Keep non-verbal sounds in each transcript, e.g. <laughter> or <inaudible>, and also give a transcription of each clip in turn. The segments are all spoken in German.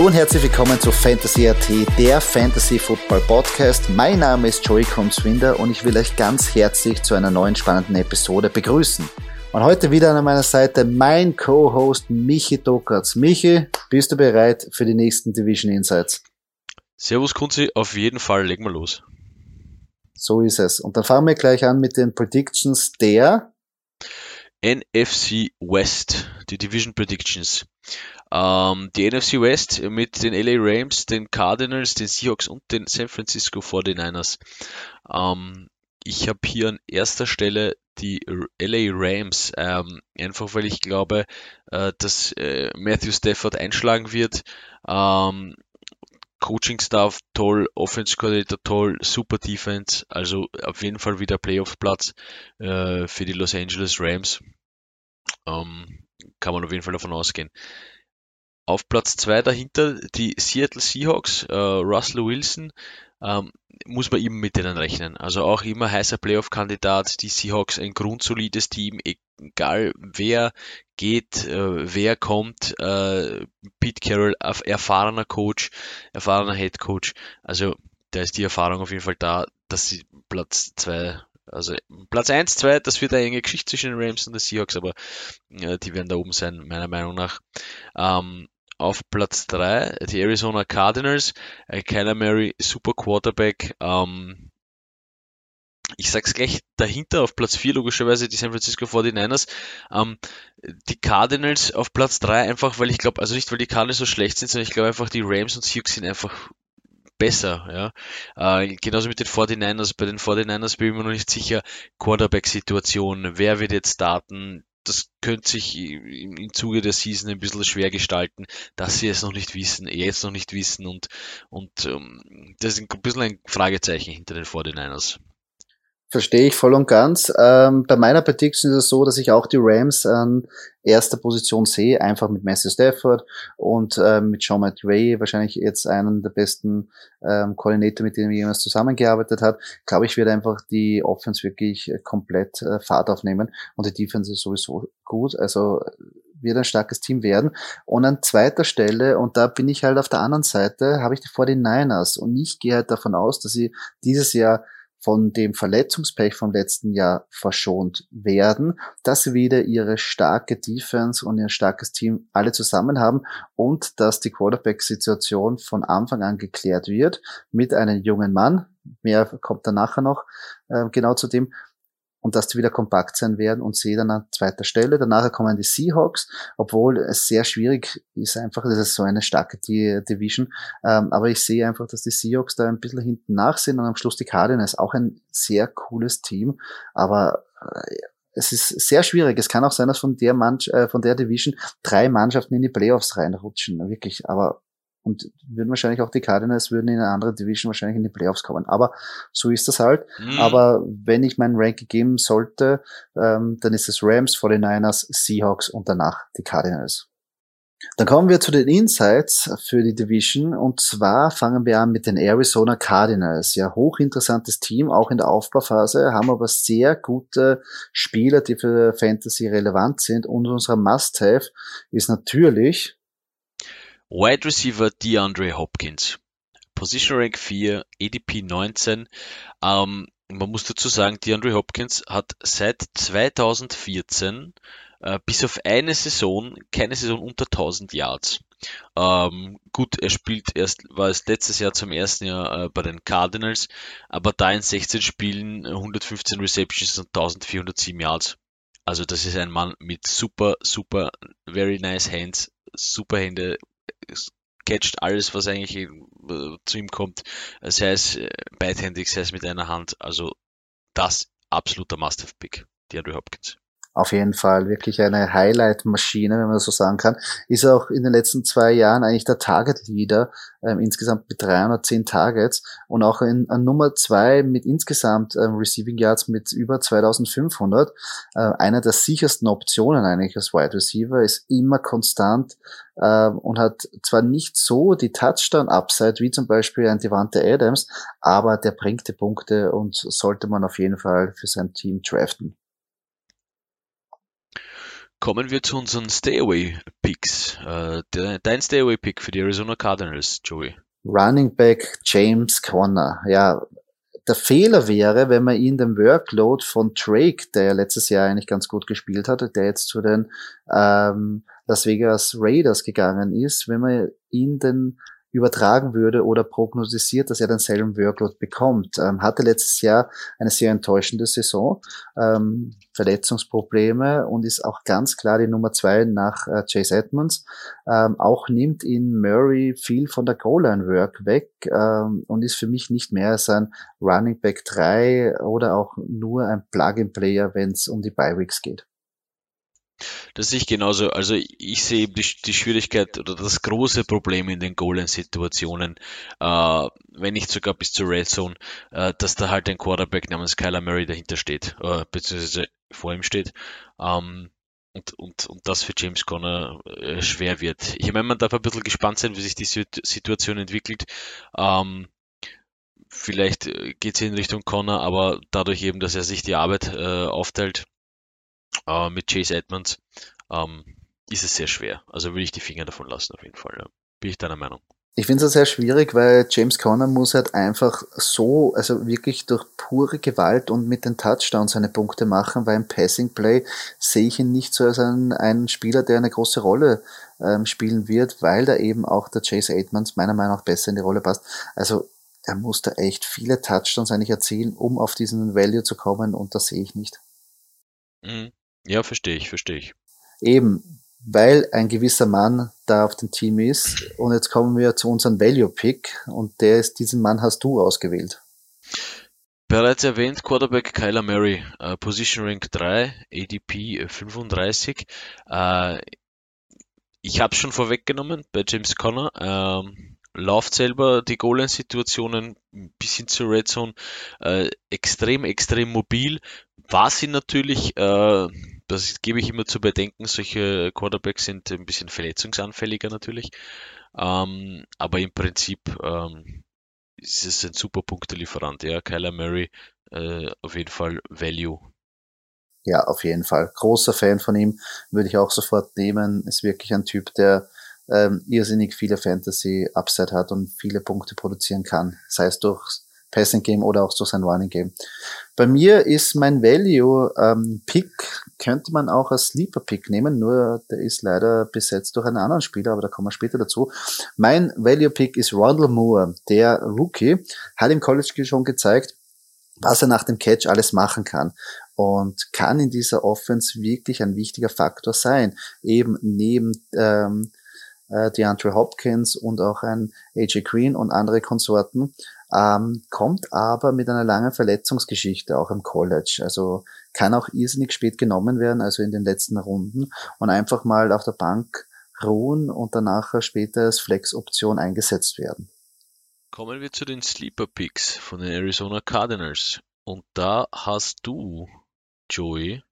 Hallo und herzlich willkommen zu Fantasy AT, der Fantasy Football Podcast. Mein Name ist Joey Konswinder und ich will euch ganz herzlich zu einer neuen spannenden Episode begrüßen. Und heute wieder an meiner Seite mein Co-Host Michi Dokatz. Michi, bist du bereit für die nächsten Division Insights? Servus Kunzi, auf jeden Fall, legen wir los. So ist es. Und dann fangen wir gleich an mit den Predictions der NFC West, die Division Predictions. Ähm, die NFC West mit den LA Rams, den Cardinals, den Seahawks und den San Francisco 49ers. Ähm, ich habe hier an erster Stelle die LA Rams, ähm, einfach weil ich glaube, äh, dass äh, Matthew Stafford einschlagen wird. Ähm, Coaching Staff toll, Offense Coordinator toll, super Defense, also auf jeden Fall wieder Playoff Platz äh, für die Los Angeles Rams. Ähm, kann man auf jeden Fall davon ausgehen. Auf Platz 2 dahinter die Seattle Seahawks, äh, Russell Wilson, ähm, muss man immer mit denen rechnen. Also auch immer heißer Playoff-Kandidat, die Seahawks ein grundsolides Team, egal wer geht, äh, wer kommt, äh, Pete Carroll, erfahrener Coach, erfahrener Head Coach, also da ist die Erfahrung auf jeden Fall da, dass sie Platz 2 also Platz 1, 2, das wird eine enge Geschichte zwischen den Rams und den Seahawks, aber äh, die werden da oben sein, meiner Meinung nach. Ähm, auf Platz 3 die Arizona Cardinals. Kyler Murray, super Quarterback. Ähm, ich sag's gleich dahinter auf Platz 4 logischerweise die San Francisco 49ers. Ähm, die Cardinals auf Platz 3 einfach, weil ich glaube, also nicht weil die Cardinals so schlecht sind, sondern ich glaube einfach die Rams und Seahawks sind einfach besser. Ja? Äh, genauso mit den 49ers. Bei den 49ers bin ich mir noch nicht sicher, Quarterback-Situation, wer wird jetzt starten, das könnte sich im, Zuge der Season ein bisschen schwer gestalten, dass sie es noch nicht wissen, jetzt noch nicht wissen und, und ähm, das ist ein bisschen ein Fragezeichen hinter den 49ers. Verstehe ich voll und ganz. Ähm, bei meiner Prediction ist es so, dass ich auch die Rams an erster Position sehe, einfach mit Matthew Stafford und äh, mit Sean McVay, wahrscheinlich jetzt einen der besten ähm, Koordinator, mit denen jemals zusammengearbeitet hat. Glaube ich, wird einfach die Offense wirklich äh, komplett äh, Fahrt aufnehmen und die Defense ist sowieso gut. Also wird ein starkes Team werden. Und an zweiter Stelle, und da bin ich halt auf der anderen Seite, habe ich die 49ers. Und ich gehe halt davon aus, dass sie dieses Jahr von dem Verletzungspech vom letzten Jahr verschont werden, dass sie wieder ihre starke Defense und ihr starkes Team alle zusammen haben und dass die Quarterback-Situation von Anfang an geklärt wird mit einem jungen Mann. Mehr kommt dann nachher noch äh, genau zu dem und dass die wieder kompakt sein werden und sehe dann an zweiter Stelle. Danach kommen die Seahawks, obwohl es sehr schwierig ist einfach, das ist so eine starke Division, ähm, aber ich sehe einfach, dass die Seahawks da ein bisschen hinten nach sind und am Schluss die Cardinals, auch ein sehr cooles Team, aber äh, es ist sehr schwierig. Es kann auch sein, dass von der, Mann, äh, von der Division drei Mannschaften in die Playoffs reinrutschen, wirklich, aber und würden wahrscheinlich auch die Cardinals würden in eine andere Division wahrscheinlich in die Playoffs kommen. Aber so ist das halt. Mhm. Aber wenn ich mein Ranking geben sollte, ähm, dann ist es Rams, 49ers, Seahawks und danach die Cardinals. Dann kommen wir zu den Insights für die Division und zwar fangen wir an mit den Arizona Cardinals. Ja, hochinteressantes Team, auch in der Aufbauphase, haben aber sehr gute Spieler, die für Fantasy relevant sind und unser Must-Have ist natürlich Wide Receiver DeAndre Hopkins. Position Rank 4, ADP 19. Ähm, man muss dazu sagen, DeAndre Hopkins hat seit 2014 äh, bis auf eine Saison keine Saison unter 1000 Yards. Ähm, gut, er spielt erst, war es letztes Jahr zum ersten Jahr äh, bei den Cardinals, aber da in 16 Spielen 115 Receptions und 1407 Yards. Also das ist ein Mann mit super, super, very nice Hands, super Hände, catcht alles, was eigentlich äh, zu ihm kommt, sei es äh, beidhändig, sei es mit einer Hand. Also das absoluter Must-Have-Pick, DeAndre Hopkins auf jeden Fall wirklich eine Highlight-Maschine, wenn man das so sagen kann. Ist auch in den letzten zwei Jahren eigentlich der Target-Leader, ähm, insgesamt mit 310 Targets und auch in, an Nummer zwei mit insgesamt ähm, Receiving Yards mit über 2500. Äh, einer der sichersten Optionen eigentlich als Wide Receiver, ist immer konstant äh, und hat zwar nicht so die Touchdown-Upside wie zum Beispiel ein Devante Adams, aber der bringt die Punkte und sollte man auf jeden Fall für sein Team draften. Kommen wir zu unseren Stay-Away-Picks. Äh, dein Stay-Away-Pick für die Arizona Cardinals, Joey. Running Back James Conner. Ja, der Fehler wäre, wenn man ihn den Workload von Drake, der ja letztes Jahr eigentlich ganz gut gespielt hatte, der jetzt zu den ähm, Las Vegas Raiders gegangen ist, wenn man ihn den übertragen würde oder prognostiziert, dass er denselben Workload bekommt. Ähm, hatte letztes Jahr eine sehr enttäuschende Saison, ähm, Verletzungsprobleme und ist auch ganz klar die Nummer zwei nach äh, Chase Edmonds. Ähm, auch nimmt ihn Murray viel von der Goal-Line-Work weg ähm, und ist für mich nicht mehr als ein Running Back 3 oder auch nur ein Plug-in-Player, wenn es um die Bi-Weeks geht. Das sehe ich genauso. Also ich sehe die, die Schwierigkeit oder das große Problem in den Goal-Line-Situationen, äh, wenn nicht sogar bis zur Red Zone, äh, dass da halt ein Quarterback namens Kyler Murray dahinter steht, äh, beziehungsweise vor ihm steht. Ähm, und, und, und das für James Conner äh, schwer wird. Ich meine, man darf ein bisschen gespannt sein, wie sich die Situation entwickelt. Ähm, vielleicht äh, geht es in Richtung Connor, aber dadurch eben, dass er sich die Arbeit äh, aufteilt, äh, mit Chase Edmonds ähm, ist es sehr schwer. Also würde ich die Finger davon lassen auf jeden Fall. Ja. Bin ich deiner Meinung. Ich finde es sehr schwierig, weil James Conner muss halt einfach so, also wirklich durch pure Gewalt und mit den Touchdowns seine Punkte machen, weil im Passing Play sehe ich ihn nicht so als einen, einen Spieler, der eine große Rolle ähm, spielen wird, weil da eben auch der Chase Edmonds meiner Meinung nach besser in die Rolle passt. Also er muss da echt viele Touchdowns eigentlich erzielen, um auf diesen Value zu kommen und das sehe ich nicht. Mhm. Ja, verstehe ich, verstehe ich. Eben, weil ein gewisser Mann da auf dem Team ist. Und jetzt kommen wir zu unserem Value-Pick und der ist, diesen Mann hast du ausgewählt. Bereits erwähnt, Quarterback Kyler Murray, äh, Position Rank 3, ADP 35. Äh, ich habe es schon vorweggenommen bei James Conner. Ähm, läuft selber die Goal-Line-Situationen bis hin zur Red Zone äh, extrem, extrem mobil. War sie natürlich, äh, das gebe ich immer zu bedenken, solche Quarterbacks sind ein bisschen verletzungsanfälliger natürlich. Ähm, aber im Prinzip ähm, ist es ein super Punktelieferant. Ja, Kyler Murray äh, auf jeden Fall Value. Ja, auf jeden Fall. Großer Fan von ihm, würde ich auch sofort nehmen. Ist wirklich ein Typ, der ähm, irrsinnig viele Fantasy-Upside hat und viele Punkte produzieren kann, sei es durch Passing Game oder auch durch sein Running Game. Bei mir ist mein Value ähm, Pick, könnte man auch als Sleeper Pick nehmen, nur der ist leider besetzt durch einen anderen Spieler, aber da kommen wir später dazu. Mein Value Pick ist Rondell Moore, der Rookie, hat im College schon gezeigt, was er nach dem Catch alles machen kann und kann in dieser Offense wirklich ein wichtiger Faktor sein. Eben neben ähm, äh, DeAndre Hopkins und auch ein AJ Green und andere Konsorten, ähm, kommt aber mit einer langen Verletzungsgeschichte auch im College. Also kann auch irrsinnig spät genommen werden, also in den letzten Runden und einfach mal auf der Bank ruhen und danach später als Flex-Option eingesetzt werden. Kommen wir zu den Sleeper Picks von den Arizona Cardinals. Und da hast du, Joey,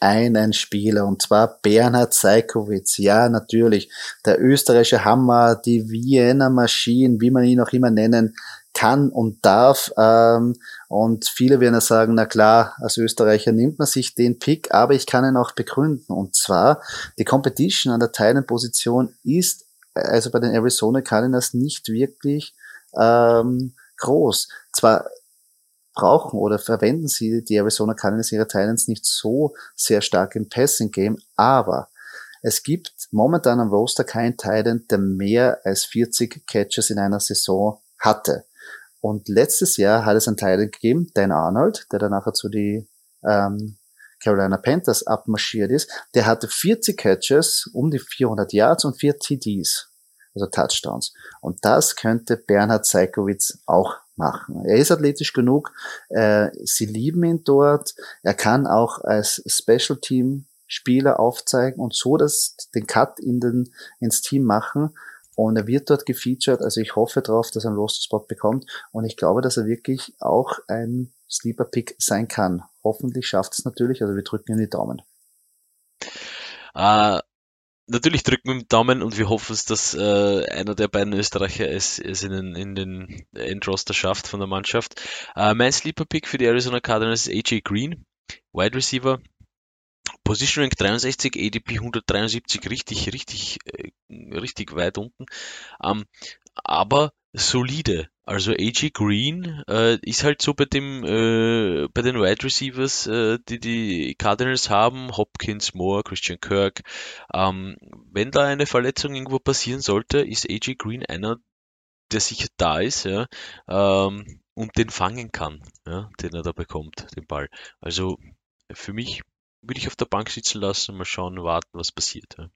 einen Spieler und zwar Bernhard Seikowitz. Ja, natürlich. Der österreichische Hammer, die Vienna Maschine, wie man ihn auch immer nennen kann und darf. Ähm, und viele werden ja sagen, na klar, als Österreicher nimmt man sich den Pick, aber ich kann ihn auch begründen. Und zwar, die Competition an der Teilenposition ist also bei den Arizona Cardinals nicht wirklich ähm, groß. Zwar brauchen oder verwenden sie die Arizona Cardinals ihre Titans nicht so sehr stark im Passing Game, aber es gibt momentan am Roster keinen Titan, der mehr als 40 Catches in einer Saison hatte. Und letztes Jahr hat es einen Titan gegeben, Dan Arnold, der dann nachher zu die ähm, Carolina Panthers abmarschiert ist. Der hatte 40 Catches, um die 400 Yards und 4 TDs, also Touchdowns. Und das könnte Bernhard Seikowitz auch machen. Er ist athletisch genug, äh, sie lieben ihn dort, er kann auch als Special Team Spieler aufzeigen und so das, den Cut in den, ins Team machen. Und er wird dort gefeatured, also ich hoffe darauf, dass er einen Roster-Spot bekommt. Und ich glaube, dass er wirklich auch ein Sleeper-Pick sein kann. Hoffentlich schafft es natürlich, also wir drücken ihm die Daumen. Uh, natürlich drücken wir den Daumen und wir hoffen es, dass äh, einer der beiden Österreicher es, es in den, in den Endroster schafft von der Mannschaft. Äh, mein Sleeper Pick für die Arizona Cardinals ist AJ Green, Wide Receiver. Position Rank 63, ADP 173, richtig, richtig, äh, richtig weit unten. Ähm, aber solide. Also AG Green äh, ist halt so bei dem äh, bei den Wide Receivers, äh, die die Cardinals haben, Hopkins, Moore, Christian Kirk. Ähm, wenn da eine Verletzung irgendwo passieren sollte, ist AG Green einer, der sicher da ist, ja, ähm, und den fangen kann, ja, den er da bekommt, den Ball. Also für mich würde ich auf der Bank sitzen lassen, mal schauen, warten, was passiert. Ja.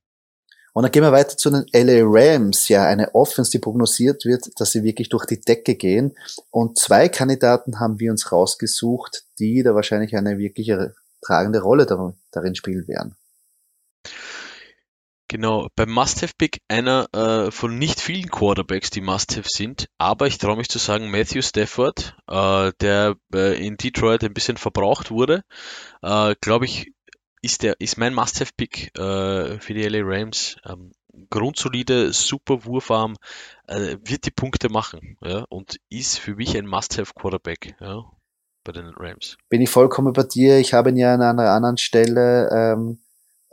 Und dann gehen wir weiter zu den LA Rams, ja, eine Offense, die prognosiert wird, dass sie wirklich durch die Decke gehen. Und zwei Kandidaten haben wir uns rausgesucht, die da wahrscheinlich eine wirkliche tragende Rolle darin spielen werden. Genau, beim Must-Have-Pick einer äh, von nicht vielen Quarterbacks, die Must-Have sind, aber ich traue mich zu sagen, Matthew Stafford, äh, der äh, in Detroit ein bisschen verbraucht wurde, äh, glaube ich, ist der, ist mein Must-Have-Pick äh, für die LA Rams. Ähm, grundsolide, super Wurfarm, äh, wird die Punkte machen ja, und ist für mich ein Must-Have-Quarterback ja, bei den Rams. Bin ich vollkommen bei dir. Ich habe ihn ja an einer anderen Stelle ähm,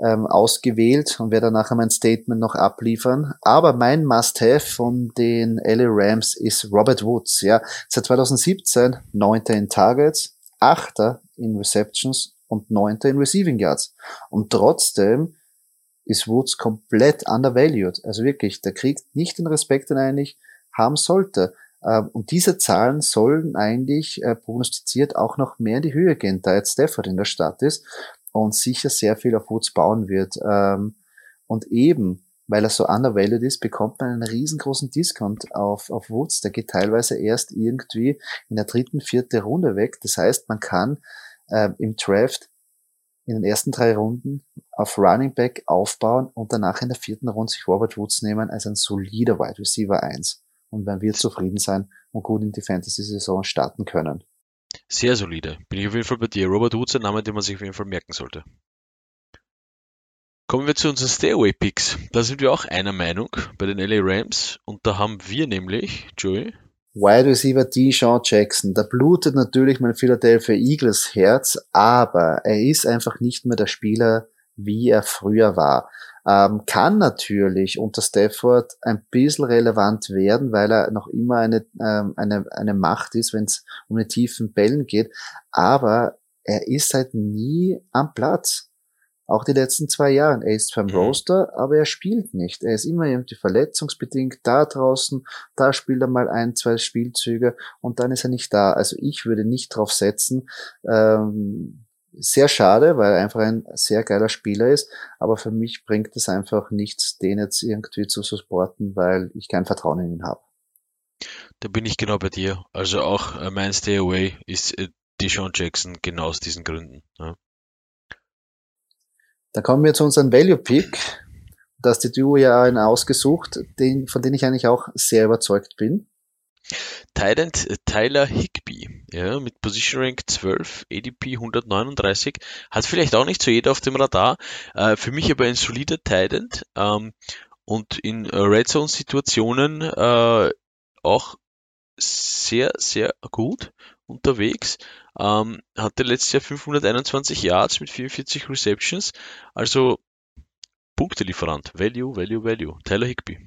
ähm, ausgewählt und werde nachher mein Statement noch abliefern. Aber mein Must-Have von den LA Rams ist Robert Woods. Ja, seit 2017 neunter in Targets, achter in Receptions und neunter in Receiving Yards. Und trotzdem ist Woods komplett undervalued. Also wirklich, der kriegt nicht den Respekt, den er eigentlich haben sollte. Ähm, und diese Zahlen sollen eigentlich äh, prognostiziert auch noch mehr in die Höhe gehen, da jetzt Stafford in der Stadt ist und sicher sehr viel auf Woods bauen wird. Ähm, und eben, weil er so undervalued ist, bekommt man einen riesengroßen Discount auf, auf Woods. Der geht teilweise erst irgendwie in der dritten, vierten Runde weg. Das heißt, man kann äh, im Draft in den ersten drei Runden auf Running Back aufbauen und danach in der vierten Runde sich Robert Woods nehmen als ein solider Wide Receiver 1. Und man wird zufrieden sein und gut in die Fantasy-Saison starten können. Sehr solide. Bin ich auf jeden Fall bei dir. Robert Woods, ein Name, den man sich auf jeden Fall merken sollte. Kommen wir zu unseren Stairway-Picks. Da sind wir auch einer Meinung bei den LA Rams. Und da haben wir nämlich, Joey, Wide Receiver Deshaun Jackson, da blutet natürlich mein Philadelphia Eagles Herz, aber er ist einfach nicht mehr der Spieler, wie er früher war. Ähm, kann natürlich unter Stafford ein bisschen relevant werden, weil er noch immer eine, ähm, eine, eine Macht ist, wenn es um die tiefen Bällen geht, aber er ist halt nie am Platz. Auch die letzten zwei Jahre. Er ist beim mhm. Roster, aber er spielt nicht. Er ist immer irgendwie verletzungsbedingt da draußen. Da spielt er mal ein, zwei Spielzüge und dann ist er nicht da. Also ich würde nicht drauf setzen. Ähm, sehr schade, weil er einfach ein sehr geiler Spieler ist. Aber für mich bringt es einfach nichts, den jetzt irgendwie zu supporten, weil ich kein Vertrauen in ihn habe. Da bin ich genau bei dir. Also auch äh, mein Stay Away ist äh, Deshaun Jackson genau aus diesen Gründen. Ja. Da kommen wir zu unserem Value Pick. Das die Duo ja einen ausgesucht, den, von dem ich eigentlich auch sehr überzeugt bin. Tident äh, Tyler Higby, ja, mit Position Rank 12, ADP 139, hat vielleicht auch nicht so jeder auf dem Radar, äh, für mich aber ein solider Tident ähm, und in Red Zone Situationen äh, auch sehr, sehr gut unterwegs. Ähm, hatte letztes Jahr 521 Yards mit 44 Receptions. Also Punktelieferant. Value, Value, Value. Tyler Higby.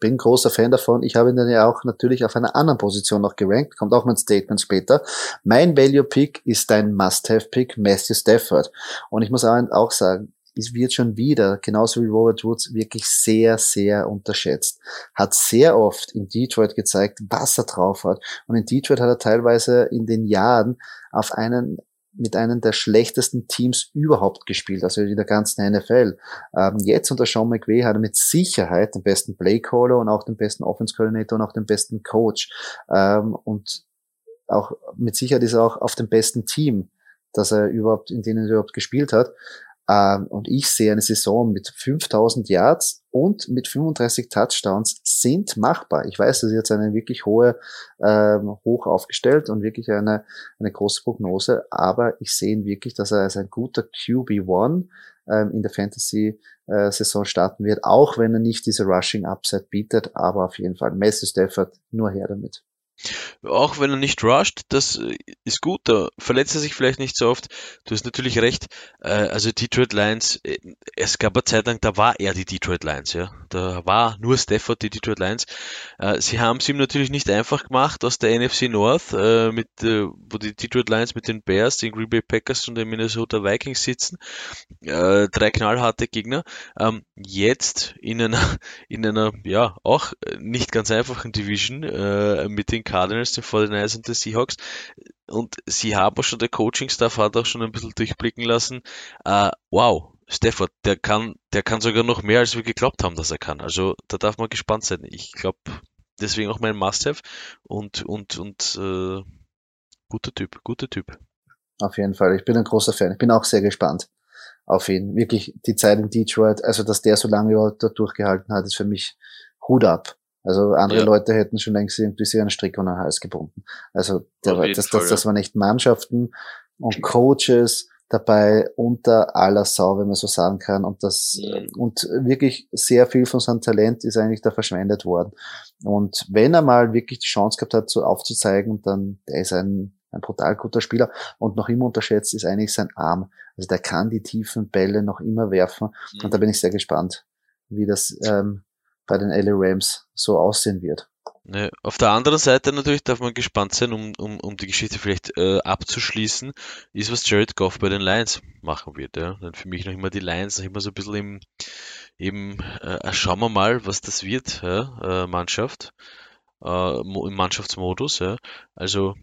Bin großer Fan davon. Ich habe ihn dann ja auch natürlich auf einer anderen Position noch gerankt. Kommt auch mein Statement später. Mein Value Pick ist dein Must-Have Pick, Matthew Stafford. Und ich muss auch sagen, es wird schon wieder, genauso wie Robert Woods, wirklich sehr, sehr unterschätzt. Hat sehr oft in Detroit gezeigt, was er drauf hat. Und in Detroit hat er teilweise in den Jahren auf einen mit einem der schlechtesten Teams überhaupt gespielt, also in der ganzen NFL. Ähm, jetzt unter Sean McVay hat er mit Sicherheit den besten Playcaller und auch den besten Offense Coordinator und auch den besten Coach. Ähm, und auch mit Sicherheit ist er auch auf dem besten Team, dass er überhaupt, in denen er überhaupt gespielt hat. Ähm, und ich sehe eine Saison mit 5000 Yards und mit 35 Touchdowns sind machbar. Ich weiß, das ist jetzt eine wirklich hohe, ähm, hoch aufgestellt und wirklich eine, eine große Prognose, aber ich sehe ihn wirklich, dass er als ein guter QB1 ähm, in der Fantasy-Saison äh, starten wird, auch wenn er nicht diese Rushing Upside bietet, aber auf jeden Fall Messi Stafford nur her damit. Auch wenn er nicht rusht, das ist gut, da verletzt er sich vielleicht nicht so oft. Du hast natürlich recht, äh, also Detroit Lions, äh, es gab eine Zeit lang, da war er die Detroit Lions, ja. Da war nur Stafford die Detroit Lions. Äh, sie haben es ihm natürlich nicht einfach gemacht aus der NFC North, mit, wo die Detroit Lions mit den Bears, den Green Bay Packers und den Minnesota Vikings sitzen. Drei knallharte Gegner. Ähm, jetzt in einer, in einer, ja, auch nicht ganz einfachen Division mit den Cardinals, den 49ers und den Seahawks. Und sie haben auch schon, der Coaching-Staff hat auch schon ein bisschen durchblicken lassen, äh, wow, Stafford, der kann, der kann sogar noch mehr, als wir geglaubt haben, dass er kann. Also da darf man gespannt sein. Ich glaube, deswegen auch mein Must-Have und, und, und äh, guter Typ, guter Typ. Auf jeden Fall. Ich bin ein großer Fan. Ich bin auch sehr gespannt auf ihn. Wirklich die Zeit in Detroit, also dass der so lange da durchgehalten hat, ist für mich Hut ab. Also andere ja. Leute hätten schon längst irgendwie sich einen Strick um den Hals gebunden. Also der, das, Fall, das, das waren echt Mannschaften und Coaches dabei unter aller Sau, wenn man so sagen kann. Und das mhm. und wirklich sehr viel von seinem Talent ist eigentlich da verschwendet worden. Und wenn er mal wirklich die Chance gehabt hat, so aufzuzeigen, dann der ist ein ein brutal guter Spieler und noch immer unterschätzt ist eigentlich sein Arm. Also der kann die tiefen Bälle noch immer werfen mhm. und da bin ich sehr gespannt, wie das ähm, bei den LA Rams so aussehen wird. Ne, auf der anderen Seite natürlich darf man gespannt sein, um, um, um die Geschichte vielleicht äh, abzuschließen, ist, was Jared Goff bei den Lions machen wird. Ja? Denn für mich noch immer die Lions noch immer so ein bisschen im, eben, äh, schauen wir mal, was das wird, ja? äh, Mannschaft, äh, im Mannschaftsmodus. Ja? Also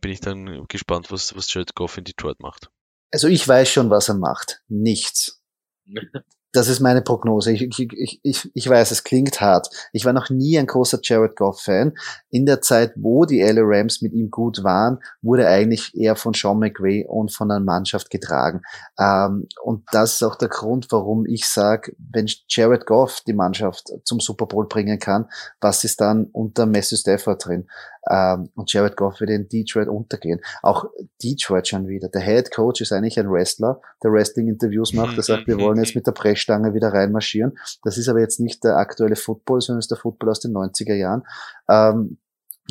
bin ich dann gespannt, was, was Jared Goff in Detroit macht. Also ich weiß schon, was er macht. Nichts. <laughs> Das ist meine Prognose. Ich, ich, ich, ich weiß, es klingt hart. Ich war noch nie ein großer Jared Goff-Fan. In der Zeit, wo die LA Rams mit ihm gut waren, wurde eigentlich eher von Sean McVay und von einer Mannschaft getragen. Ähm, und das ist auch der Grund, warum ich sage, wenn Jared Goff die Mannschaft zum Super Bowl bringen kann, was ist dann unter Messi Stafford drin? Ähm, und Jared Goff wird in Detroit untergehen. Auch Detroit schon wieder. Der Head Coach ist eigentlich ein Wrestler, der Wrestling-Interviews macht, der sagt, wir wollen jetzt mit der Brechstange wieder reinmarschieren. Das ist aber jetzt nicht der aktuelle Football, sondern ist der Football aus den 90er Jahren. Ähm,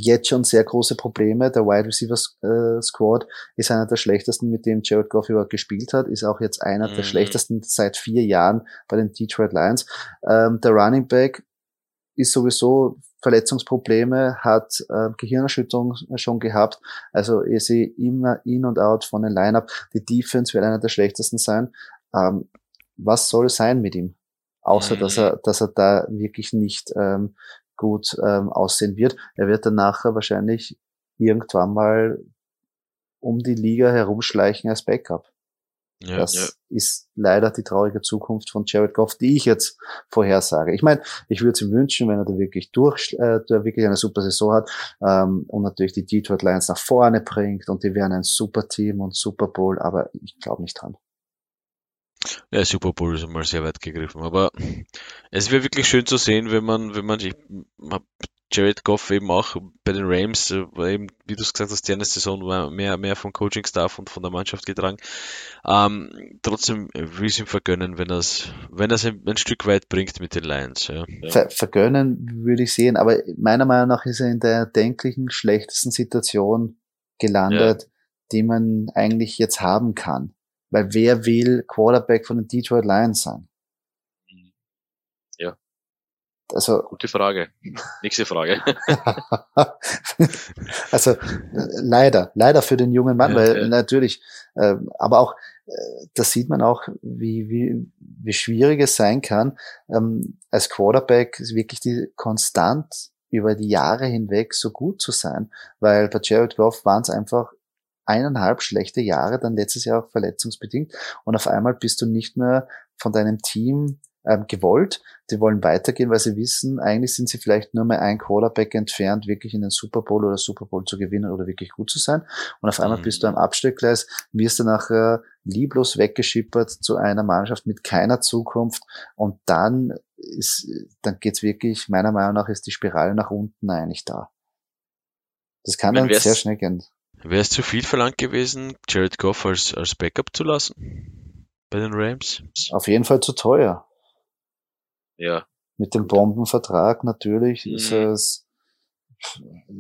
jetzt schon sehr große Probleme. Der Wide Receiver äh, Squad ist einer der schlechtesten, mit dem Jared Goff überhaupt gespielt hat, ist auch jetzt einer mhm. der schlechtesten seit vier Jahren bei den Detroit Lions. Ähm, der Running Back ist sowieso Verletzungsprobleme, hat äh, Gehirnerschütterung schon gehabt. Also ihr seht immer in und out von den Lineup. Die Defense wird einer der schlechtesten sein. Ähm, was soll sein mit ihm? Außer dass er, mhm. dass er da wirklich nicht ähm, gut ähm, aussehen wird. Er wird dann nachher wahrscheinlich irgendwann mal um die Liga herumschleichen als Backup. Ja, das ja. ist leider die traurige Zukunft von Jared Goff, die ich jetzt vorhersage. Ich meine, ich würde es ihm wünschen, wenn er da wirklich durch, äh, da wirklich eine super Saison hat ähm, und natürlich die Detroit Lions nach vorne bringt und die wären ein super Team und Super Bowl, aber ich glaube nicht dran. Ja, Super Bowl ist mal sehr weit gegriffen, aber es wäre wirklich schön zu sehen, wenn man, wenn man, ich Jared Goff eben auch bei den Rams, äh, war eben, wie du es gesagt hast, die eine Saison war mehr, mehr vom Coaching-Staff und von der Mannschaft getragen. Ähm, trotzdem will ich es ihm vergönnen, wenn er es wenn er's ein, ein Stück weit bringt mit den Lions. Ja. Ver vergönnen würde ich sehen, aber meiner Meinung nach ist er in der denklichen schlechtesten Situation gelandet, ja. die man eigentlich jetzt haben kann. Weil wer will Quarterback von den Detroit Lions sein? Also, Gute Frage. Nächste Frage. <laughs> also leider, leider für den jungen Mann, ja, weil ja. natürlich, äh, aber auch, äh, das sieht man auch, wie, wie, wie schwierig es sein kann, ähm, als Quarterback wirklich die konstant über die Jahre hinweg so gut zu sein, weil bei Jared Goff waren es einfach eineinhalb schlechte Jahre, dann letztes Jahr auch verletzungsbedingt und auf einmal bist du nicht mehr von deinem Team ähm, gewollt. Die wollen weitergehen, weil sie wissen, eigentlich sind sie vielleicht nur mal ein Quarterback entfernt, wirklich in den Super Bowl oder Super Bowl zu gewinnen oder wirklich gut zu sein. Und auf einmal mhm. bist du am Abstellgleis, wirst du nachher lieblos weggeschippert zu einer Mannschaft mit keiner Zukunft. Und dann ist, dann geht's wirklich, meiner Meinung nach, ist die Spirale nach unten eigentlich da. Das kann dann sehr schnell gehen. Wäre es zu viel verlangt gewesen, Jared Goff als, als Backup zu lassen? Bei den Rams? Auf jeden Fall zu teuer. Ja. Mit dem Bombenvertrag natürlich mhm. ist es,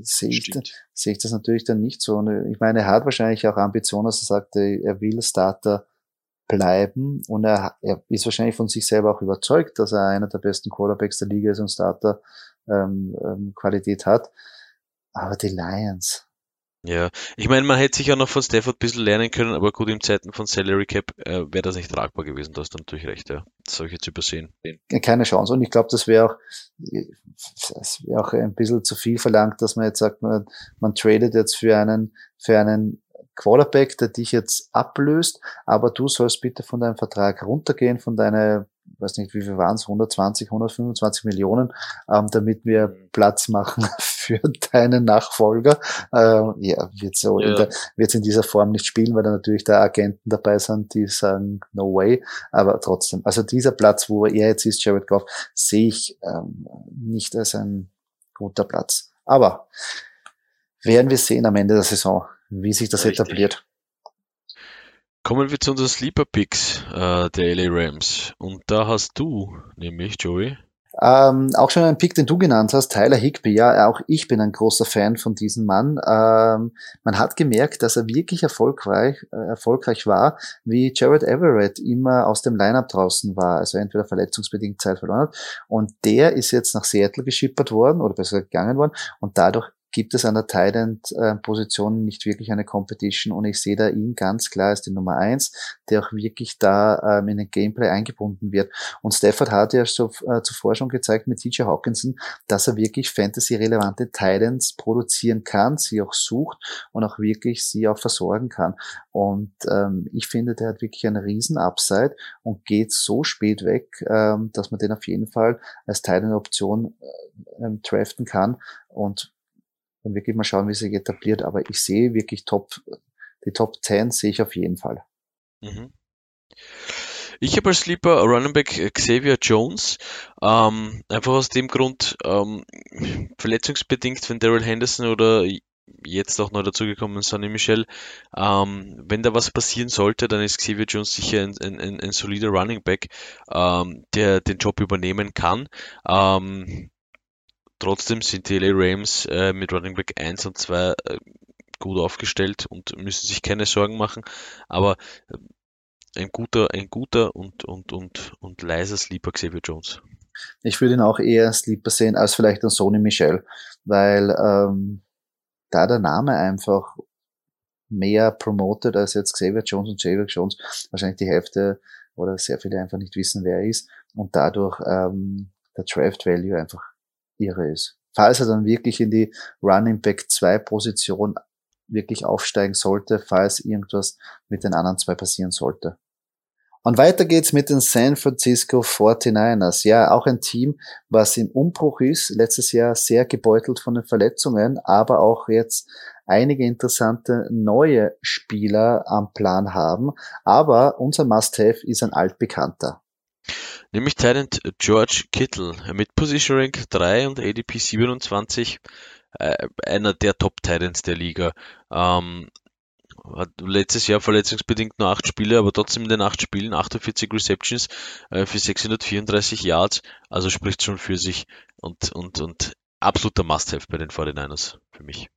sehe ich, sehe ich das natürlich dann nicht so. Und ich meine, er hat wahrscheinlich auch Ambitionen, dass er sagt, er will Starter bleiben und er, er ist wahrscheinlich von sich selber auch überzeugt, dass er einer der besten Quarterbacks der Liga ist und Starter ähm, ähm, Qualität hat. Aber die Lions, ja, ich meine, man hätte sich auch noch von Stafford ein bisschen lernen können, aber gut, im Zeiten von Salary Cap äh, wäre das nicht tragbar gewesen. Du hast dann natürlich recht, ja. Solche zu übersehen. Keine Chance. Und ich glaube, das wäre auch, das wäre auch ein bisschen zu viel verlangt, dass man jetzt sagt, man, man tradet jetzt für einen, für einen Quarterback, der dich jetzt ablöst, aber du sollst bitte von deinem Vertrag runtergehen, von deiner weiß nicht, wie viel waren es, 120, 125 Millionen, ähm, damit wir mhm. Platz machen <laughs> für deinen Nachfolger. Äh, ja, wird so ja. wird in dieser Form nicht spielen, weil da natürlich da Agenten dabei sind, die sagen, no way. Aber trotzdem, also dieser Platz, wo er jetzt ist, Jared Goff, sehe ich ähm, nicht als ein guter Platz. Aber werden wir sehen am Ende der Saison, wie sich das Richtig. etabliert. Kommen wir zu unseren Sleeper Picks äh, der LA Rams. Und da hast du, nämlich Joey. Ähm, auch schon ein Pick, den du genannt hast, Tyler Higby. Ja, auch ich bin ein großer Fan von diesem Mann. Ähm, man hat gemerkt, dass er wirklich erfolgreich, äh, erfolgreich war, wie Jared Everett immer aus dem Lineup draußen war, also entweder verletzungsbedingt Zeit verloren hat. Und der ist jetzt nach Seattle geschippert worden oder besser gegangen worden und dadurch gibt es an der Tight-End-Position nicht wirklich eine Competition und ich sehe da ihn ganz klar als die Nummer eins, der auch wirklich da ähm, in den Gameplay eingebunden wird. Und Stafford hat ja so, äh, zuvor schon gezeigt mit TJ Hawkinson, dass er wirklich Fantasy-relevante Titans produzieren kann, sie auch sucht und auch wirklich sie auch versorgen kann. Und ähm, ich finde, der hat wirklich eine riesen Upside und geht so spät weg, ähm, dass man den auf jeden Fall als Titan-Option äh, ähm, draften kann. Und dann wirklich mal schauen, wie sich etabliert. Aber ich sehe wirklich Top, die Top 10 sehe ich auf jeden Fall. Mhm. Ich habe als Sleeper Running Back Xavier Jones, ähm, einfach aus dem Grund, ähm, verletzungsbedingt, wenn Daryl Henderson oder jetzt auch neu dazugekommen Sonny Michel, ähm, wenn da was passieren sollte, dann ist Xavier Jones sicher ein, ein, ein solider Running Back, ähm, der den Job übernehmen kann. Ähm, Trotzdem sind die LA Rams äh, mit Running Back 1 und 2 äh, gut aufgestellt und müssen sich keine Sorgen machen. Aber äh, ein guter, ein guter und, und, und, und leiser Sleeper Xavier Jones. Ich würde ihn auch eher Sleeper sehen als vielleicht ein Sony Michel, weil ähm, da der Name einfach mehr promotet als jetzt Xavier Jones und Xavier Jones. Wahrscheinlich die Hälfte oder sehr viele einfach nicht wissen, wer er ist und dadurch ähm, der Draft Value einfach irre ist. Falls er dann wirklich in die Running Back 2 Position wirklich aufsteigen sollte, falls irgendwas mit den anderen zwei passieren sollte. Und weiter geht's mit den San Francisco 49ers. Ja, auch ein Team, was im Umbruch ist. Letztes Jahr sehr gebeutelt von den Verletzungen, aber auch jetzt einige interessante neue Spieler am Plan haben. Aber unser Must-Have ist ein altbekannter nämlich Talent George Kittle mit Position Rank 3 und ADP 27, äh, einer der Top Titans der Liga. Ähm, hat letztes Jahr verletzungsbedingt nur 8 Spiele, aber trotzdem in den 8 Spielen 48 Receptions äh, für 634 Yards, also spricht schon für sich und, und, und absoluter Must-Have bei den 49ers für mich.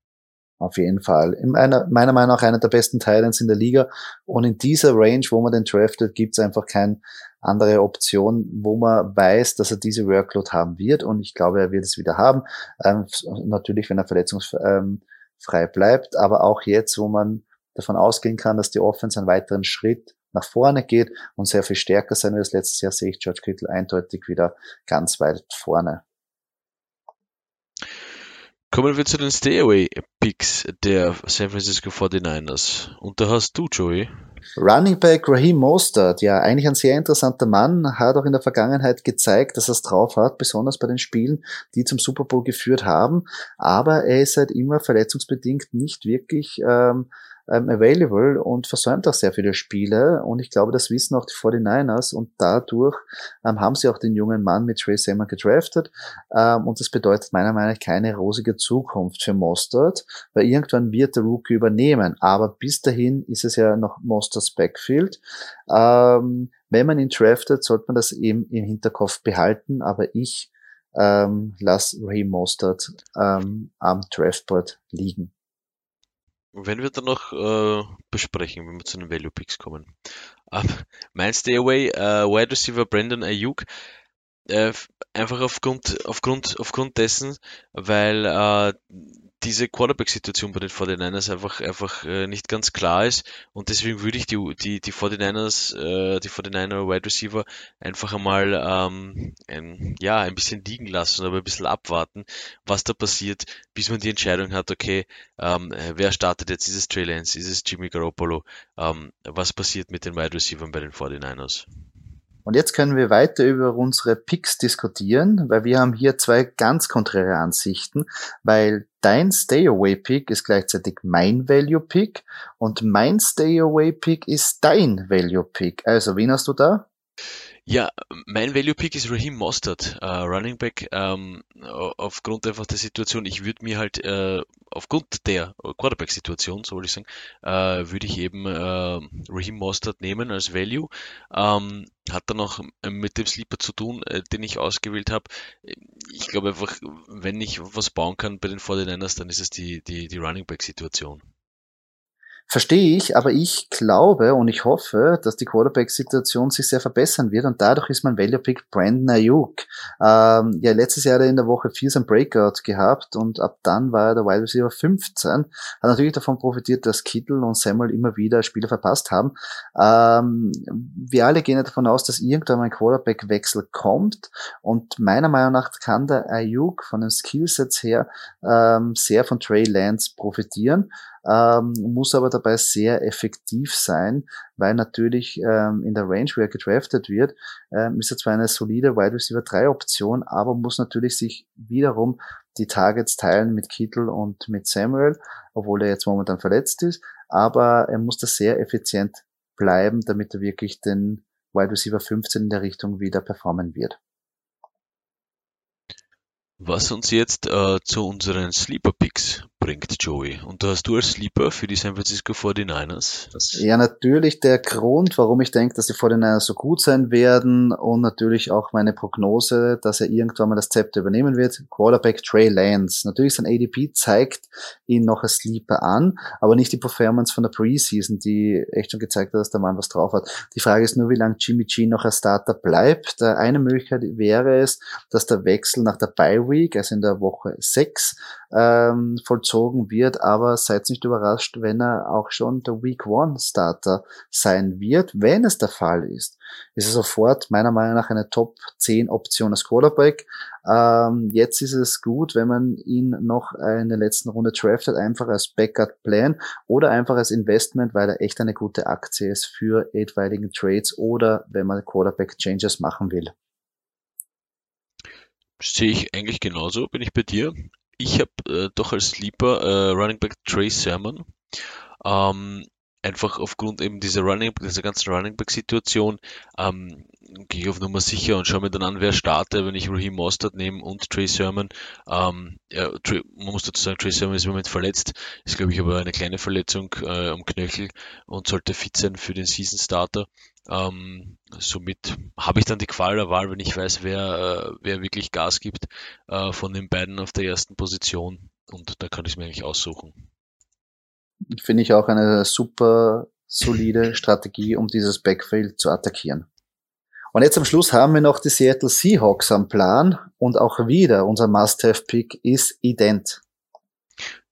Auf jeden Fall. In meiner, Meinung nach einer der besten Titans in der Liga. Und in dieser Range, wo man den draftet, gibt es einfach keine andere Option, wo man weiß, dass er diese Workload haben wird. Und ich glaube, er wird es wieder haben. Ähm, natürlich, wenn er verletzungsfrei ähm, bleibt. Aber auch jetzt, wo man davon ausgehen kann, dass die Offense einen weiteren Schritt nach vorne geht und sehr viel stärker sein wird letztes Jahr, sehe ich George Kittle eindeutig wieder ganz weit vorne. Kommen wir zu den Stay-Away-Picks der San Francisco 49ers. Und da hast du, Joey. Running Back Raheem Mostert, ja, eigentlich ein sehr interessanter Mann, hat auch in der Vergangenheit gezeigt, dass er es drauf hat, besonders bei den Spielen, die zum Super Bowl geführt haben. Aber er ist halt immer verletzungsbedingt nicht wirklich ähm, ähm, available und versäumt auch sehr viele Spiele. Und ich glaube, das wissen auch die 49ers und dadurch ähm, haben sie auch den jungen Mann mit Trey Sermon gedraftet. Ähm, und das bedeutet meiner Meinung nach keine rosige Zukunft für Mostert, weil irgendwann wird der Rookie übernehmen. Aber bis dahin ist es ja noch Mosterts Backfield. Ähm, wenn man ihn draftet, sollte man das eben im Hinterkopf behalten. Aber ich ähm, lass Ray Mostert ähm, am Draftboard liegen. Wenn wir dann noch äh, besprechen, wenn wir zu den Value Picks kommen. Ähm, mein Stay Away, äh, Wide Receiver Brandon Ayuk, äh, einfach aufgrund, aufgrund, aufgrund dessen, weil äh, diese Quarterback-Situation bei den 49ers einfach, einfach äh, nicht ganz klar ist. Und deswegen würde ich die, die, die 49ers, äh, die 49er Wide Receiver einfach einmal ähm, ein, ja, ein bisschen liegen lassen, aber ein bisschen abwarten, was da passiert, bis man die Entscheidung hat, okay, ähm, wer startet jetzt, ist es Lance, ist Jimmy Garoppolo, ähm, was passiert mit den Wide Receivers bei den 49ers? Und jetzt können wir weiter über unsere Picks diskutieren, weil wir haben hier zwei ganz konträre Ansichten, weil dein Stay-Away-Pick ist gleichzeitig mein Value-Pick und mein Stay-Away-Pick ist dein Value-Pick. Also, wen hast du da? Ja, mein Value Pick ist Raheem Mostert, äh, Running Back, ähm, aufgrund einfach der Situation. Ich würde mir halt äh, aufgrund der Quarterback-Situation, so würde ich sagen, äh, würde ich eben äh, Raheem Mostert nehmen als Value. Ähm, hat dann noch mit dem Sleeper zu tun, äh, den ich ausgewählt habe. Ich glaube einfach, wenn ich was bauen kann bei den 49ers, dann ist es die, die, die Running Back-Situation. Verstehe ich, aber ich glaube und ich hoffe, dass die Quarterback-Situation sich sehr verbessern wird und dadurch ist mein Value-Pick Brandon Ayuk. Ähm, ja, letztes Jahr hat er in der Woche 4 sein Breakout gehabt und ab dann war er der Wide Receiver 15. Hat natürlich davon profitiert, dass Kittle und Samuel immer wieder Spiele verpasst haben. Ähm, wir alle gehen davon aus, dass irgendwann ein Quarterback-Wechsel kommt und meiner Meinung nach kann der Ayuk von den Skillsets her ähm, sehr von Trey Lance profitieren ähm, muss aber dabei sehr effektiv sein, weil natürlich ähm, in der Range, wo er gedraftet wird, ähm, ist er zwar eine solide Wide Receiver 3 Option, aber muss natürlich sich wiederum die Targets teilen mit Kittel und mit Samuel, obwohl er jetzt momentan verletzt ist, aber er muss da sehr effizient bleiben, damit er wirklich den Wide Receiver 15 in der Richtung wieder performen wird. Was uns jetzt äh, zu unseren Sleeper Picks bringt, Joey. Und da hast du als Sleeper für die San Francisco 49ers? ja, natürlich der Grund, warum ich denke, dass die 49ers so gut sein werden und natürlich auch meine Prognose, dass er irgendwann mal das Zepter übernehmen wird. Quarterback Trey Lance. Natürlich sein ADP zeigt ihn noch als Sleeper an, aber nicht die Performance von der Preseason, die echt schon gezeigt hat, dass der Mann was drauf hat. Die Frage ist nur, wie lange Jimmy G noch als Starter bleibt. Eine Möglichkeit wäre es, dass der Wechsel nach der Bye Week, also in der Woche 6, ähm, vollzogen wird, aber seid nicht überrascht, wenn er auch schon der Week One Starter sein wird. Wenn es der Fall ist, ist er sofort meiner Meinung nach eine Top 10 Option als Quarterback. Ähm, jetzt ist es gut, wenn man ihn noch in der letzten Runde draftet, einfach als Backup Plan oder einfach als Investment, weil er echt eine gute Aktie ist für etwaigen Trades oder wenn man Quarterback Changes machen will. Sehe ich eigentlich genauso, bin ich bei dir. Ich habe äh, doch als Sleeper äh, Running Back Trey Sermon. Ähm, einfach aufgrund eben dieser Running, dieser ganzen Running Back Situation ähm, gehe ich auf Nummer sicher und schaue mir dann an, wer startet, wenn ich Raheem Mostert nehme und Trey Sermon. Ähm, ja, man muss dazu sagen, Trey Sermon ist im Moment verletzt, ist glaube ich aber eine kleine Verletzung äh, am Knöchel und sollte fit sein für den Season Starter. Ähm, somit habe ich dann die Qual der Wahl, wenn ich weiß, wer, äh, wer wirklich Gas gibt äh, von den beiden auf der ersten Position. Und da kann ich es mir eigentlich aussuchen. Finde ich auch eine super solide Strategie, um dieses Backfield zu attackieren. Und jetzt am Schluss haben wir noch die Seattle Seahawks am Plan und auch wieder unser Must-Have-Pick ist ident.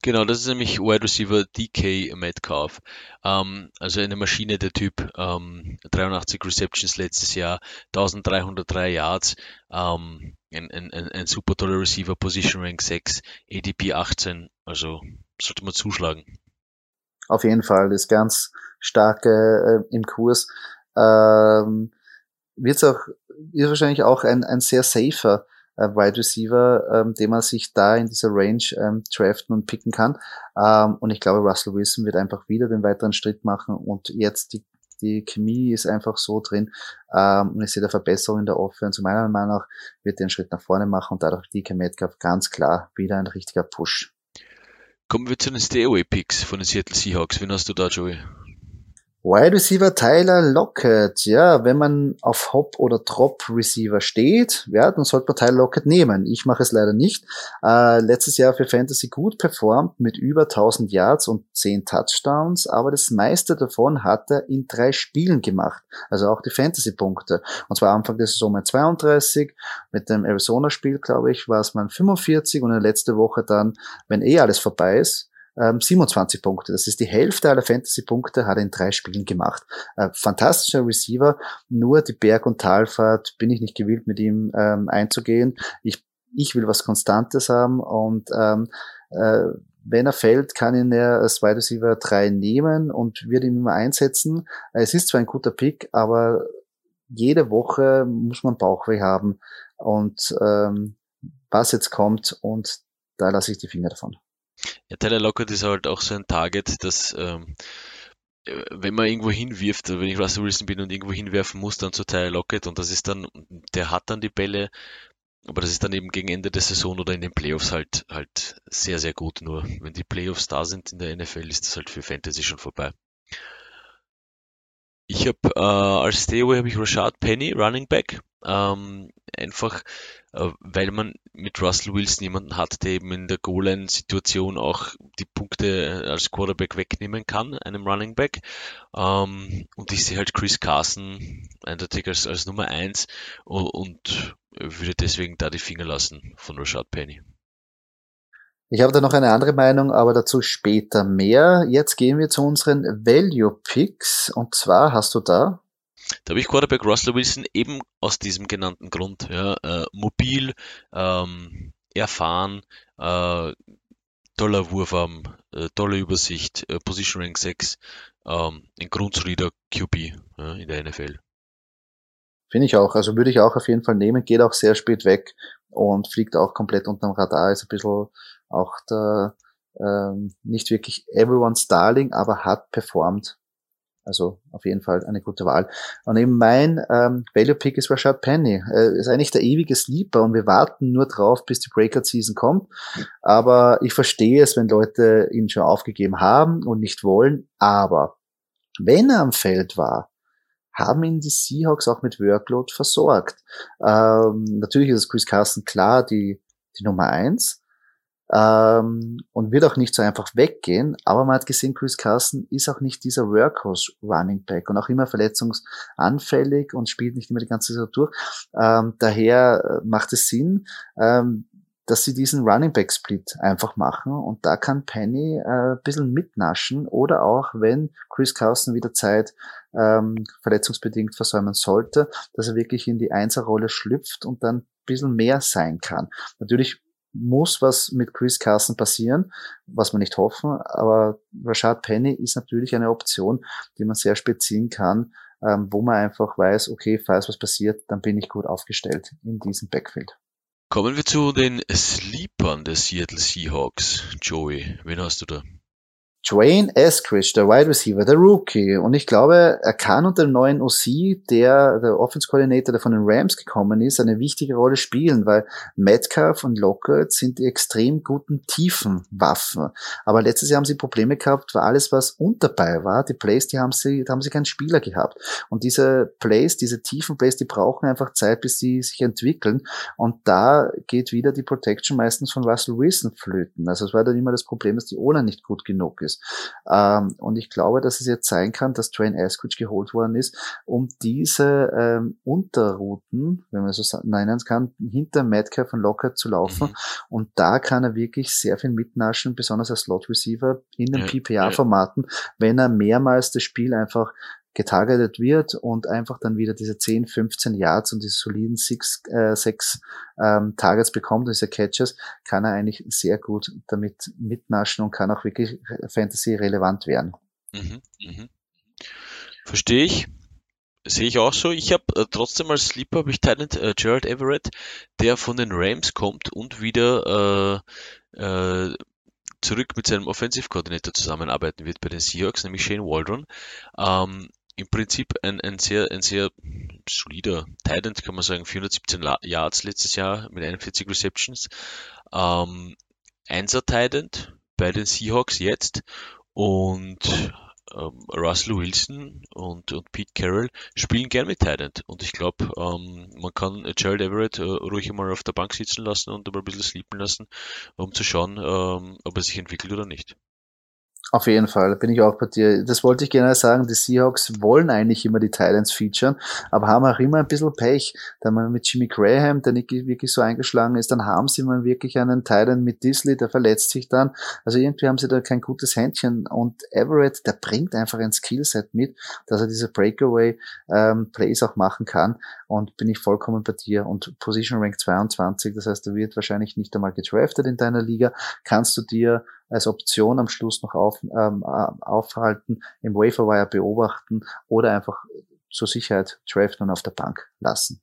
Genau, das ist nämlich Wide Receiver DK Metcalf. Ähm, also eine Maschine, der Typ. Ähm, 83 Receptions letztes Jahr, 1303 Yards. Ähm, ein, ein, ein super toller Receiver, Position Rank 6, ADP 18. Also sollte man zuschlagen. Auf jeden Fall, ist ganz stark äh, im Kurs. Ähm, wird's auch, ist wahrscheinlich auch ein, ein sehr safer äh, Wide Receiver, ähm, den man sich da in dieser Range ähm, draften und picken kann. Ähm, und ich glaube, Russell Wilson wird einfach wieder den weiteren Schritt machen und jetzt die die Chemie ist einfach so drin ähm, und ich sehe da Verbesserung in der Offense. Meiner Meinung nach wird den Schritt nach vorne machen und dadurch DK Metcalf ganz klar wieder ein richtiger Push. Kommen wir zu den Stay-Away-Picks von den Seattle Seahawks. Wen hast du da, Joey? Wide Receiver Tyler Lockett. Ja, wenn man auf Hop oder Drop Receiver steht, ja, dann sollte man Tyler Lockett nehmen. Ich mache es leider nicht. Äh, letztes Jahr für Fantasy gut performt mit über 1000 Yards und 10 Touchdowns, aber das meiste davon hat er in drei Spielen gemacht. Also auch die Fantasy-Punkte. Und zwar Anfang der Saison mal 32, mit dem Arizona-Spiel, glaube ich, war es mal 45 und in der letzte Woche dann, wenn eh alles vorbei ist, 27 ähm, Punkte. Das ist die Hälfte aller Fantasy-Punkte, hat er in drei Spielen gemacht. Äh, fantastischer Receiver, nur die Berg- und Talfahrt bin ich nicht gewillt, mit ihm ähm, einzugehen. Ich, ich will was Konstantes haben und ähm, äh, wenn er fällt, kann ihn er als Wide Receiver 3 nehmen und wird ihn immer einsetzen. Es ist zwar ein guter Pick, aber jede Woche muss man Bauchweh haben und ähm, was jetzt kommt und da lasse ich die Finger davon. Ja, Tyler Lockett ist halt auch so ein Target, das ähm, äh, wenn man irgendwo hinwirft, wenn ich Russell Wilson bin und irgendwo hinwerfen muss, dann zu Tyler Lockett und das ist dann, der hat dann die Bälle, aber das ist dann eben gegen Ende der Saison oder in den Playoffs halt halt sehr, sehr gut. Nur wenn die Playoffs da sind in der NFL, ist das halt für Fantasy schon vorbei. Ich habe äh, als Stayaway habe ich Rashad Penny, Running Back. Ähm, einfach, äh, weil man mit Russell Wilson jemanden hat, der eben in der Goal-Line-Situation auch die Punkte äh, als Quarterback wegnehmen kann, einem Running Back. Ähm, und ich sehe halt Chris Carson eindeutig als, als Nummer eins und, und würde deswegen da die Finger lassen von Rashad Penny. Ich habe da noch eine andere Meinung, aber dazu später mehr. Jetzt gehen wir zu unseren Value Picks. Und zwar hast du da da habe ich Quarterback Russell Wilson eben aus diesem genannten Grund. Ja, äh, mobil, ähm, erfahren, äh, toller Wurfarm, äh, tolle Übersicht, äh, Position Rank 6, ähm, ein grundsolider QB ja, in der NFL. Finde ich auch. Also würde ich auch auf jeden Fall nehmen. Geht auch sehr spät weg und fliegt auch komplett unterm Radar. Ist ein bisschen auch der, ähm, nicht wirklich everyone's darling, aber hat performt also auf jeden Fall eine gute Wahl. Und eben mein ähm, Value Pick ist Rashad Penny. Äh, ist eigentlich der ewige Sleeper und wir warten nur drauf, bis die Breakout Season kommt. Aber ich verstehe es, wenn Leute ihn schon aufgegeben haben und nicht wollen. Aber wenn er am Feld war, haben ihn die Seahawks auch mit Workload versorgt. Ähm, natürlich ist Chris Carson klar die, die Nummer eins ähm, und wird auch nicht so einfach weggehen. Aber man hat gesehen, Chris Carson ist auch nicht dieser Workhorse Running Back und auch immer verletzungsanfällig und spielt nicht immer die ganze Saison durch. Ähm, daher äh, macht es Sinn, ähm, dass sie diesen Running Back Split einfach machen und da kann Penny äh, ein bisschen mitnaschen oder auch wenn Chris Carson wieder Zeit ähm, verletzungsbedingt versäumen sollte, dass er wirklich in die Einserrolle schlüpft und dann ein bisschen mehr sein kann. Natürlich muss was mit Chris Carson passieren, was wir nicht hoffen, aber Rashad Penny ist natürlich eine Option, die man sehr spät ziehen kann, ähm, wo man einfach weiß, okay, falls was passiert, dann bin ich gut aufgestellt in diesem Backfield. Kommen wir zu den Sleepern der Seattle Seahawks. Joey, wen hast du da? Dwayne Eskridge, der Wide Receiver, der Rookie. Und ich glaube, er kann unter dem neuen OC, der, der Offense Coordinator, der von den Rams gekommen ist, eine wichtige Rolle spielen, weil Metcalf und Lockett sind die extrem guten tiefen Waffen. Aber letztes Jahr haben sie Probleme gehabt, weil alles, was unterbei war, die Plays, die haben sie, da haben sie keinen Spieler gehabt. Und diese Plays, diese tiefen Plays, die brauchen einfach Zeit, bis sie sich entwickeln. Und da geht wieder die Protection meistens von Russell Wilson flöten. Also es war dann immer das Problem, dass die Ola nicht gut genug ist ist. Ähm, und ich glaube, dass es jetzt sein kann, dass Train Eskridge geholt worden ist, um diese ähm, Unterrouten, wenn man so nennen kann, hinter Metcalf und Lockett zu laufen. Mhm. Und da kann er wirklich sehr viel mitnaschen, besonders als Slot Receiver in den ja, PPA-Formaten, wenn er mehrmals das Spiel einfach getargetet wird und einfach dann wieder diese 10, 15 Yards und diese soliden 6, äh, 6 ähm, Targets bekommt, diese Catches, kann er eigentlich sehr gut damit mitnaschen und kann auch wirklich Fantasy relevant werden. Mhm, mh. Verstehe ich. Sehe ich auch so. Ich habe äh, trotzdem als Sleeper habe ich Talent äh, Gerald Everett, der von den Rams kommt und wieder äh, äh, zurück mit seinem Offensive Coordinator zusammenarbeiten wird bei den Seahawks, nämlich Shane Waldron. Ähm, im Prinzip ein, ein sehr, ein sehr solider Titan, kann man sagen, 417 Yards letztes Jahr mit 41 Receptions. Ähm, Einser Titan bei den Seahawks jetzt und ähm, Russell Wilson und, und Pete Carroll spielen gern mit Tident. Und ich glaube, ähm, man kann Gerald Everett äh, ruhig einmal auf der Bank sitzen lassen und aber ein bisschen sleepen lassen, um zu schauen, ähm, ob er sich entwickelt oder nicht. Auf jeden Fall, bin ich auch bei dir. Das wollte ich gerne sagen. Die Seahawks wollen eigentlich immer die Titans featuren, aber haben auch immer ein bisschen Pech. Da man mit Jimmy Graham, der nicht wirklich so eingeschlagen ist, dann haben sie mal wirklich einen Titan mit Disley, der verletzt sich dann. Also irgendwie haben sie da kein gutes Händchen. Und Everett, der bringt einfach ein Skillset mit, dass er diese Breakaway ähm, Plays auch machen kann. Und bin ich vollkommen bei dir. Und Position Rank 22, das heißt, er wird wahrscheinlich nicht einmal gedraftet in deiner Liga. Kannst du dir als Option am Schluss noch auf, ähm, äh, aufhalten, im Waferwire beobachten oder einfach zur Sicherheit draften und auf der Bank lassen.